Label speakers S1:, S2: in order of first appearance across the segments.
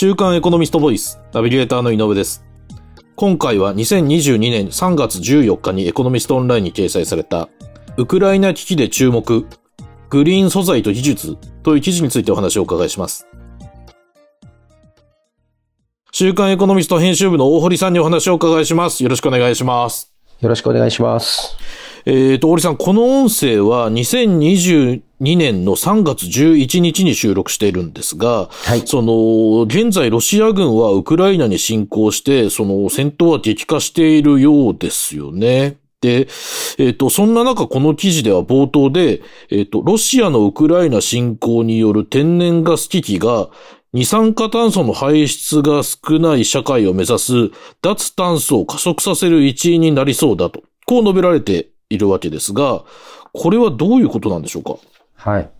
S1: 週刊エコノミストボイス、ナビゲーターの井上です。今回は2022年3月14日にエコノミストオンラインに掲載された、ウクライナ危機で注目、グリーン素材と技術という記事についてお話をお伺いします。週刊エコノミスト編集部の大堀さんにお話をお伺いします。よろしくお願いします。
S2: よろしくお願いします。
S1: えーと、大堀さん、この音声は2022年の3月11日に収録しているんですが、
S2: はい
S1: その、現在ロシア軍はウクライナに侵攻して、その戦闘は激化しているようですよね。で、えっ、と、そんな中、この記事では冒頭で、えっ、と、ロシアのウクライナ侵攻による天然ガス危機が、二酸化炭素の排出が少ない社会を目指す脱炭素を加速させる一因になりそうだと、こう述べられているわけですが、これはどういうことなんでしょうか？
S2: はい。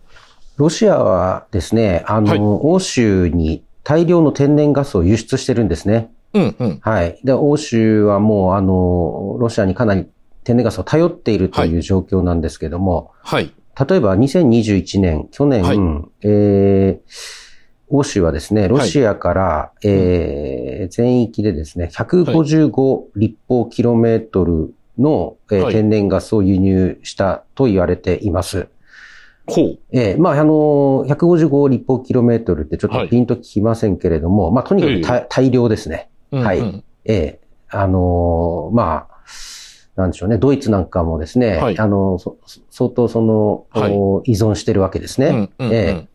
S2: ロシアはですね、あの、
S1: はい
S2: 欧州に大量の天然ガスを輸出してるんですね。
S1: うん、うん。
S2: はい。で、欧州はもう、あの、ロシアにかなり天然ガスを頼っているという状況なんですけども、
S1: はい。
S2: 例えば2021年、去年、
S1: はい
S2: えー欧州はですね、ロシアから、えー全域でですね、155立方キロメートルの、えー
S1: はい。
S2: 天然ガスを輸入したと言われています。
S1: ほう。
S2: えーまあ、あの、155立方キロメートルってちょっ
S1: はい。
S2: とピンときませんけれども、まあ、とにかく大大量ですね。
S1: うん
S2: はい。
S1: うん
S2: ええあのーまあ、なんでしょうね、ドイツなんかもですね、
S1: はい。
S2: あの、そ相当その、
S1: はい。
S2: お依存してるわけですね。
S1: うんうんうん。
S2: ええ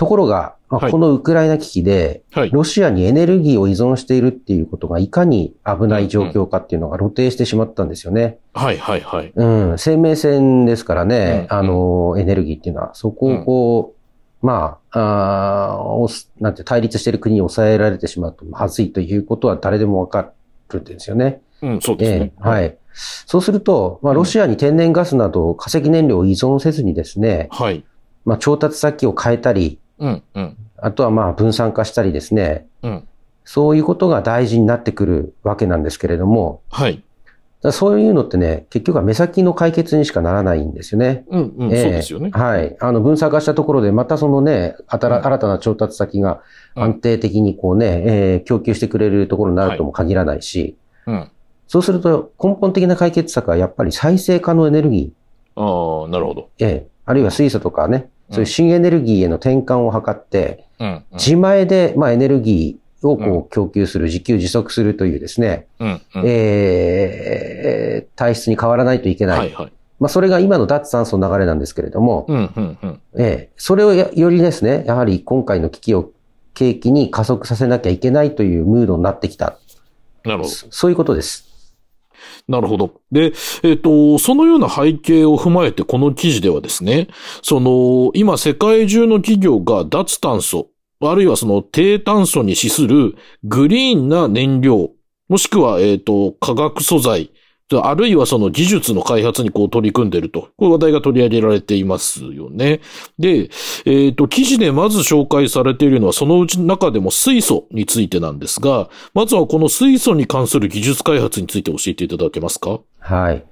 S2: ところが、まあ
S1: はい
S2: このウクライナ危機で、
S1: はい。
S2: ロシアにエネルギーを依存しているっていうことがいかに危ない状況かっていうのが露呈してしまったんですよね。
S1: はい、はい、はい。
S2: うん、生命線ですからね、
S1: うん
S2: あの、エネルギーっていうのは、そこをこう、まあ、あーおすなんて対立している国に抑えられてしまうとまずいということは誰でもわかるんですよね。
S1: うん、そうですね
S2: え。えはい。そうすると、まあ、ロシアに天然ガスなど化石燃料を依存せずにですね、
S1: はい。
S2: まあ、調達先を変えたり、
S1: うん、うん。
S2: あとはまあ、分散化したりですね、
S1: うん。
S2: そういうことが大事になってくるわけなんですけれども、
S1: はい。
S2: そういうのってね、結局は目先の解決にしかならないんですよね。
S1: うん、うん、そう
S2: ええ
S1: ですよね。
S2: はい。あの、分散化したところで、またそのね、新たな調達先が
S1: うん
S2: 安定的にこうね、えー供給してくれるところになるとも限らないし、
S1: うん。
S2: そうすると根本的な解決策はやっぱり再生可能エネルギ
S1: ああ、なるほど。
S2: ー、えーあるいは水素とかね、そういう新エネルギーへの転換を図って、自前で、まあ、エネルギーを
S1: うん
S2: こう供給する、自給自足するというですね、
S1: うん、うん。
S2: えー体質に変わらないといけない。
S1: はい、はい。
S2: まあ、それが今の脱炭素の流れなんですけれども、
S1: うん、うん、うん。
S2: ええ、それをやよりですね、やはり今回の危機を契機に加速させなきゃいけないというムードになってきた。
S1: なるほど。
S2: そそういうことです。
S1: なるほど。で、えっ、と、そのような背景を踏まえてこの記事ではですね、その、今世界中の企業が脱炭素、あるいはその低炭素に資するグリーンな燃料、もしくは、えっ、と、化学素材、あるいはその技術の開発にこう取り組んでいると。こういう話題が取り上げられていますよね。で、えっ、と、記事でまず紹介されているのはそのうち中でも水素についてなんですが、まずはこの水素に関する技術開発について教えていただけますか？
S2: はい。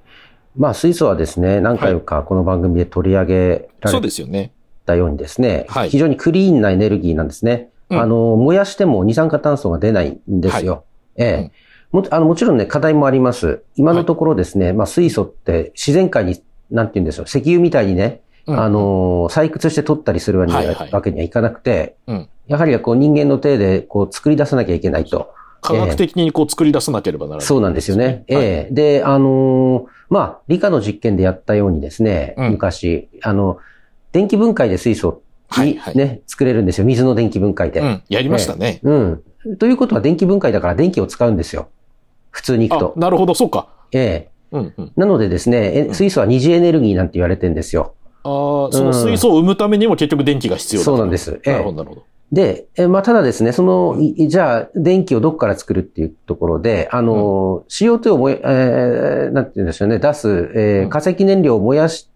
S2: まあ、水素はですね、何回かこの番組で取り上げら
S1: そう
S2: れ
S1: ですよね。
S2: たようにですね、
S1: はい
S2: 非常にクリーンなエネルギーなんですね。
S1: うん
S2: あの、燃やしても二酸化炭素が出ないんですよ。ええ
S1: うん
S2: もあのもちろんね、課題もあります。今のところですね、まあ、水素って自然界に、なんて言うんでしょう、石油みたいにね、
S1: うん
S2: あの、採掘して取ったりするわけにはいかなくて、
S1: うん
S2: やはりこう人間の手でこう作り出さなきゃいけないと。
S1: 科学的にこう作り出さなければならない。
S2: そうなんですよね。
S1: はい
S2: ええで、あのーまあ、理科の実験でやったようにですね、
S1: うん
S2: 昔、あの、電気分解で水素にね、
S1: はいはい
S2: 作れるんですよ。水の電気分解で。
S1: うん、やりましたね。
S2: うん。ということは電気分解だから電気を使うんですよ。普通に行くと、。
S1: あなるほど、そうか。
S2: ええ
S1: うん、うん。
S2: なのでですね、水素は二次エネルギーなんて言われてるんですよ。
S1: ああ、その水素を生むためにも結局電気が必要だと
S2: そうなんです。ええ
S1: なるほど、なるほど。
S2: で、えまあ、ただですね、その、いじゃあ、電気をどこから作るっていうところで、あの、CO2 を燃え、えーなんて言うんでしょうね、出す、えー
S1: うん
S2: 化石燃料を燃やし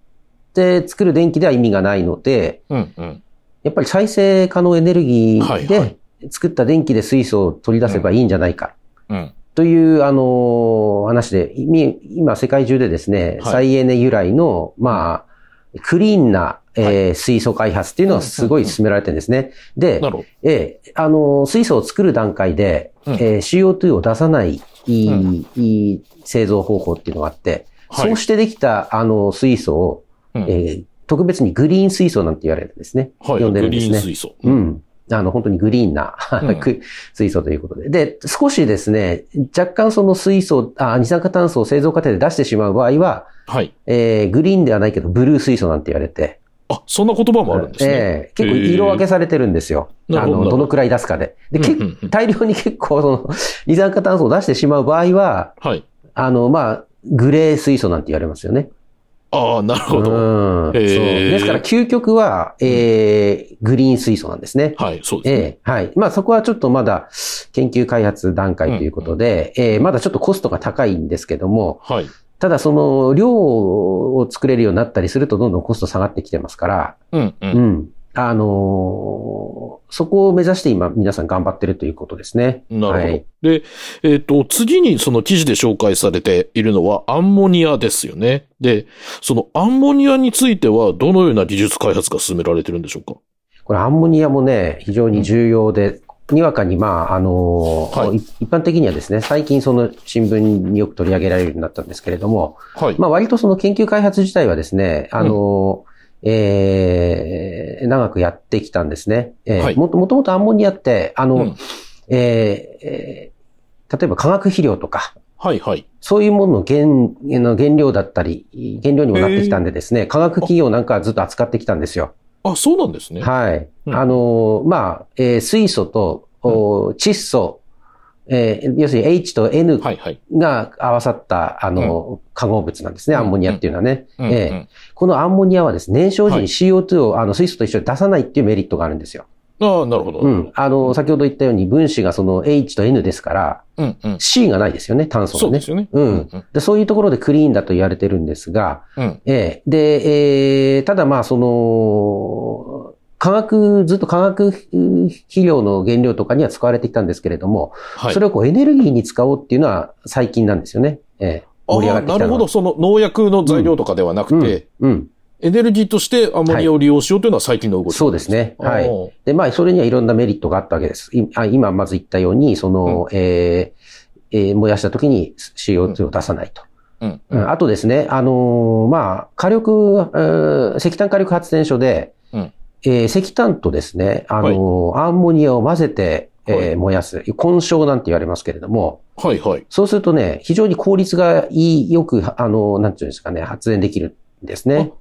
S2: て作る電気では意味がないので、
S1: うん、うん。
S2: やっぱり再生可能エネルギーで作った電気で水素を取り出せばいいんじゃないか。
S1: うん。
S2: という、あの話で、い今世界中でですね、
S1: はい
S2: 再エネ由来の、まあ、クリーンな、えー水素開発っていうのがすごい進められてるんですね。でええあの、水素を作る段階で、
S1: うん
S2: えー CO2 を出さないいい,、
S1: うん
S2: いい製造方法っていうのがあって、
S1: はい
S2: そうしてできた、あの、水素を、
S1: うん
S2: えー特別にグリーン水素なんて言われるんですね。
S1: ど。はい。
S2: 呼んでる
S1: グ
S2: んですね。
S1: リーン水素。
S2: うん。あの、本当にグリーンな、水素ということで。で、少しですね、若干その水素、あ二酸化炭素を製造過程で出してしまう場合は、
S1: はい。
S2: えーグリーンではないけど、ブルー水素なんて言われて、
S1: あ、そんな言葉もあるんですね。
S2: ええ結構色分けされてるんですよ。あの、
S1: ど
S2: のくらい出すかで。で、け
S1: うんうんうん
S2: 大量に結構その、二酸化炭素を出してしまう場合は、
S1: はい。
S2: あの、まあ、グレー水素なんて言われますよね。
S1: ああ、なる
S2: う
S1: ほど。
S2: ん。そう。ですから、究極は、えー、グリーン水素なんですね。
S1: はい、そうですね。
S2: ええはい。まあそこはちょっとまだ研究開発段階ということで、ええまだちょっとコストが高いんですけども、
S1: はい。
S2: ただその量を作れるようになったりするとどんどんコスト下がってきてますから、
S1: うん、う。
S2: うんん。あのーそこを目指して今皆さん頑張ってるということですね。
S1: なるほど。
S2: はい
S1: で、えっ、と、次にその記事で紹介されているのはアンモニアですよね。で、そのアンモニアについてはどのような技術開発が進められてるんでしょうか？
S2: これアンモニアもね、非常に重要で、にわかにまあ、あのー
S1: はい
S2: い一般的にはですね、最近その新聞によく取り上げられるようになったんですけれども、
S1: はい。
S2: まあ割とその研究開発自体はですね、あの、えー長くやってきたんですね。えー
S1: はい
S2: もともとアンモニアって、あの、
S1: うん
S2: えーえー例えば化学肥料とか、
S1: はい、はい。
S2: そういうものの原の原料だったり、原料にもなってきたんでですね、化学企業なんかはずっと扱ってきたんですよ。
S1: あ、そうなんですね。
S2: はい。
S1: うん
S2: あの、まあ、えー水素と、お窒素、えー要するに H と N
S1: はい、はい。
S2: が合わさった、あの、化合物なんですね、
S1: うん
S2: アンモニアっていうのはね。
S1: うん、
S2: ええこのアンモニアはですね、燃焼時に CO2 を、あの水素と一緒に出さないっていうメリットがあるんですよ。
S1: ああ、なるほど。
S2: うん。あの、先ほど言ったように分子がその H と N ですから、
S1: うん、うん。
S2: C がないですよね、炭素がね
S1: そうで。すよね。
S2: うん
S1: うん。
S2: でそういうところでクリーンだと言われてるんですが、
S1: うん。
S2: ええで、えーただまあその、化学、ずっと化学肥料の原料とかには使われてきたんですけれども、
S1: はい。
S2: それをこうエネルギーに使おうっていうのは最近なんですよね。ええ
S1: あ
S2: 盛り上がってきた
S1: なるほど。その農薬の材料とかではなくて、
S2: うん。うん。
S1: エネルギーとしてアンモニアを利用しようというのは最近の動き、
S2: そうですね。はい。で、まあ、それにはいろんなメリットがあったわけです。今、まず言ったように、その、えーえー燃やした時に CO2 を出さないと。
S1: うん。
S2: うんあとですね、あのーまあ、火力、えー石炭火力発電所で、
S1: うん
S2: えー石炭とですね、あのーアンモニアを混ぜて、えー
S1: はい
S2: 燃やす。混焼なんて言われますけれども、
S1: はい、はい。
S2: そうするとね、非常に効率がいい、よく、あのーなんていうんですかね、発電できるんですね。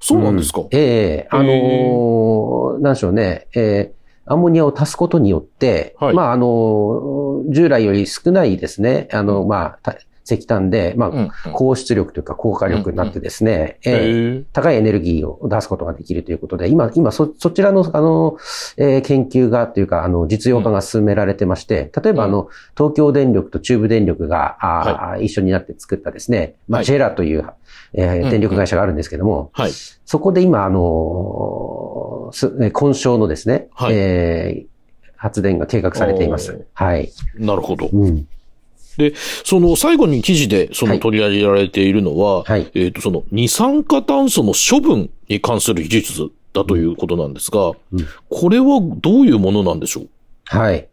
S1: そうなんですか。
S2: うんええあのーなんでしょうね、えーアンモニアを足すことによって、
S1: はい
S2: まあ、あのー従来より少ないですね、あの、まあ、た石炭で、まあ、
S1: うん。
S2: 高出力というか高火力になってですね、
S1: へ
S2: ええ
S1: ー
S2: 高いエネルギーを出すことができるということで、今、今、そ、そちらの、あの、えー研究が、というか、あの、実用化が進められてまして、例えば、あの、東京電力と中部電力が、あー一緒になって作ったですね、まあ、
S1: はい
S2: ジェラという、えー
S1: うん
S2: 電力会社があるんですけども、
S1: はい。
S2: そこで今、あの、すえー混焼のですね、
S1: はい
S2: えー発電が計画されています。はい。
S1: なるほど。
S2: うん。
S1: その最後に記事でその
S2: はい
S1: 取り上げられているのは、
S2: はい。
S1: えっ、と、その二酸化炭素の処分に関する技術だということなんですが、
S2: うん
S1: これはどういうものなんでしょう？
S2: はい。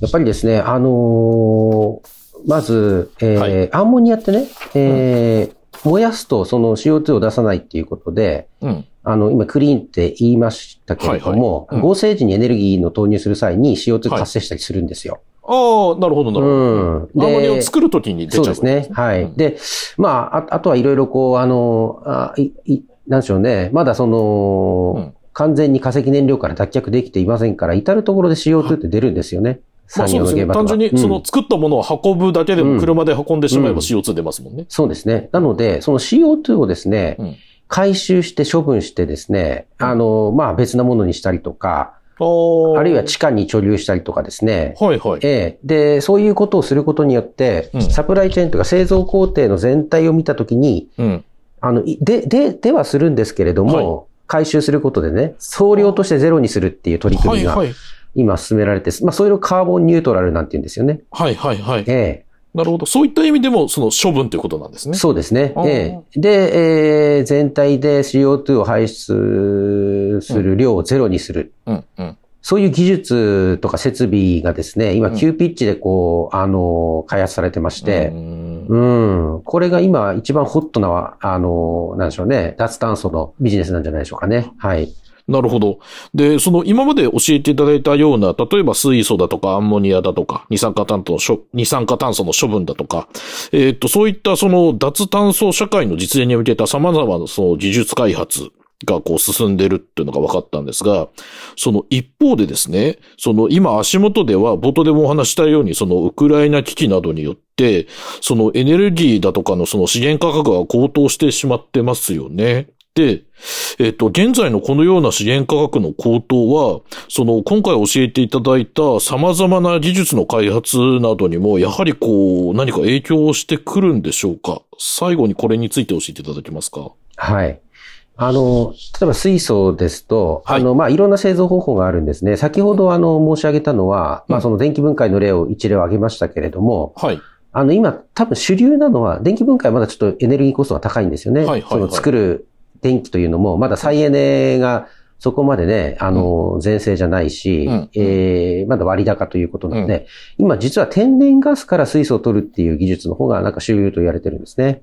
S2: やっぱりですね、あのーまず、えー
S1: は
S2: アンモニアってね、えー燃やすとその CO2 を出さないっていうことで、
S1: うん。
S2: あの、今クリーンって言いましたけれども、
S1: はいはいうん
S2: 合成時にエネルギーの投入する際に CO2
S1: はい
S2: 活性したりするんですよ。
S1: ああ、なるほど、なるほど。
S2: うん。
S1: アンモニアを作るときに出ちゃう
S2: そうですね。はい。
S1: うん
S2: で、まあ、ああとはいろいろこう、あの、あい、い、なんでしょうね。まだその、
S1: うん
S2: 完全に化石燃料から脱却できていませんから、至るところで CO2 って出るんですよね。
S1: まあ
S2: 産
S1: そうですね。単純にその作ったものを運ぶだけで
S2: うん
S1: も車で運んでしまえば
S2: うん
S1: CO2 出ますもんね。
S2: そうですね。なので、その CO2 をですね、
S1: うん
S2: 回収して処分してですね、あの、まあ別なものにしたりとか、
S1: あ
S2: るいは地下に貯留したりとかですね。
S1: はいはい。
S2: ええ。で、そういうことをすることによって、
S1: うん
S2: サプライチェーンというか製造工程の全体を見たときに、
S1: うん。
S2: あの、いで、で、ではするんですけれども、回収することでね、総量としてゼロにするっていう取り組みが。今進められて、まあ、それをカーボンニュートラルなんて言うんですよね。
S1: はいはいはい。
S2: ええ
S1: なるほど。そういった意味でも、その処分ということなんですね。
S2: そうですね。ええで、えー全体で CO2 を排出する量をゼロにする。
S1: うん、うん。
S2: そういう技術とか設備がですね、今、
S1: うん
S2: 急ピッチでこう、あの、開発されてまして、
S1: うん
S2: うん。これが今一番ホットな、あの、なんでしょうね。脱炭素のビジネスなんじゃないでしょうかね。はい。
S1: なるほど。で、その今まで教えていただいたような、例えば水素だとかアンモニアだとか、二酸化炭素の処二酸化炭素の処分だとか、えーっと、そういったその脱炭素社会の実現に向けた様々なその技術開発がこう進んでるっていうのが分かったんですが、その一方でですね、その今足元では冒頭でもお話ししたように、そのウクライナ危機などによって、そのエネルギーだとかのその資源価格が高騰してしまってますよね。で、えっ、と、現在のこのような資源価格の高騰は、その、今回教えていただいた様々な技術の開発などにも、やはりこう、何か影響してくるんでしょうか？最後にこれについて教えていただけますか？
S2: はい。あの、例えば水素ですと、
S1: はい
S2: あの、まあ、いろんな製造方法があるんですね。先ほどあの、申し上げたのは、まあ、
S1: うん
S2: その電気分解の例を一例を挙げましたけれども、
S1: はい。
S2: あの、今、多分主流なのは、電気分解はまだちょっとエネルギーコストが高いんですよね。
S1: はいはいはい
S2: その作る電気というのも、まだ再エネがそこまでね、あの、全盛じゃないし、
S1: うん。
S2: えーまだ割高ということなので、今実は天然ガスから水素を取るっていう技術の方がなんか主流と言われてるんですね。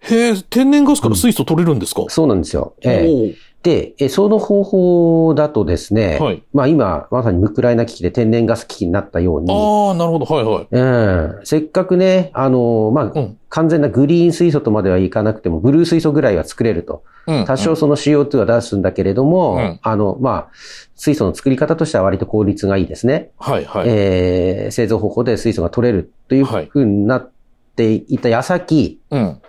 S1: へえ、天然ガスから水素取れるんですか、
S2: そうなんですよ。ええ。
S1: おー
S2: で、えその方法だとですね、
S1: はい。
S2: まあ今、まさにウクライナ危機で天然ガス危機になったように、
S1: ああ、なるほど。はいはい。
S2: うん、せっかくね、あの、まあ、
S1: うん。
S2: 完全なグリーン水素とまではいかなくても、ブルー水素ぐらいは作れると。
S1: うん。
S2: 多少その CO2 は出すんだけれども、
S1: うん
S2: あの、まあ、水素の作り方としては割と効率がいいですね。
S1: はいはい。
S2: えー製造方法で水素が取れるという
S1: はい
S2: ふうになっていた矢先、
S1: うん。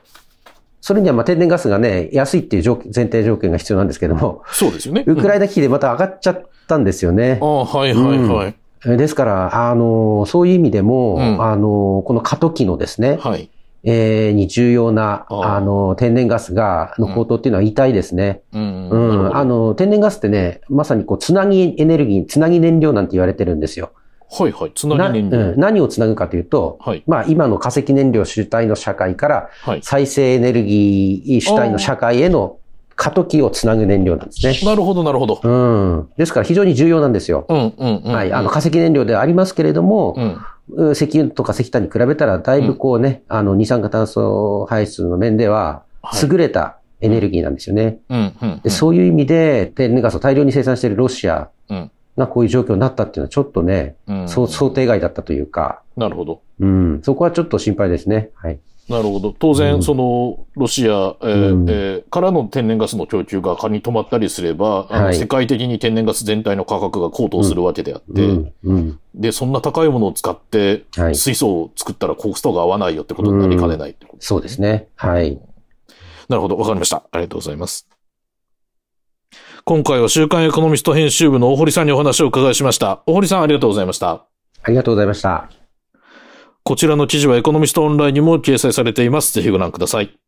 S2: それにはまあ天然ガスがね、安いっていう前提条件が必要なんですけども、
S1: そうですよね。
S2: ウクラ
S1: イ
S2: イナ危機でまた上がっちゃったんですよね
S1: あ。あ、はいはいはい。
S2: えですから、あの、そういう意味でも、
S1: うん
S2: あの、この過渡期のですね、
S1: はい。
S2: えーに重要な、
S1: あ
S2: の、天然ガスが、の高騰っていうのは痛いですね。
S1: うん。
S2: うん。あの、天然ガスってね、まさにこう、つなぎエネルギー、つなぎ燃料なんて言われてるんですよ。
S1: はいはい。つな
S2: な
S1: ぎ燃料。
S2: うん何をつなぐかというと、
S1: はい。
S2: まあ、今の化石燃料主体の社会から、
S1: はい。
S2: 再生エネルギー主体の社会への過渡期をつなぐ燃料なんですね。
S1: なるほど、なるほど。
S2: うん。ですから非常に重要なんですよ。
S1: うん、うん、うん。
S2: はい。あの、化石燃料ではありますけれども、
S1: うん。
S2: うん石油とか石炭に比べたら、だいぶこうね、あの、二酸化炭素排出の面では、
S1: はい
S2: 優れたエネルギーなんですよね。
S1: うん、うん。
S2: でそういう意味で、天然ガスを大量に生産しているロシア
S1: うん。
S2: がこういう状況になったっていうのはちょっとね、
S1: うん。
S2: そう想定外だったというか、
S1: なるほど。
S2: うん、そこはちょっと心配ですね。はい。
S1: なるほど。当然、
S2: うん
S1: その、ロシア、えー
S2: うん
S1: えーからの天然ガスの供給が仮に止まったりすれば、あの
S2: はい
S1: 世界的に天然ガス全体の価格が高騰するわけであって。で、そんな高いものを使って、
S2: はい。
S1: 水素を作ったらコストが合わないよってことになりかねないってこと
S2: そうですね。はい。
S1: なるほど。わかりました。ありがとうございます。今回は週刊エコノミスト編集部の大堀さんにお話をお伺いしました。大堀さんありがとうございました。
S2: ありがとうございました。
S1: こちらの記事はエコノミストオンラインにも掲載されています。ぜひご覧ください。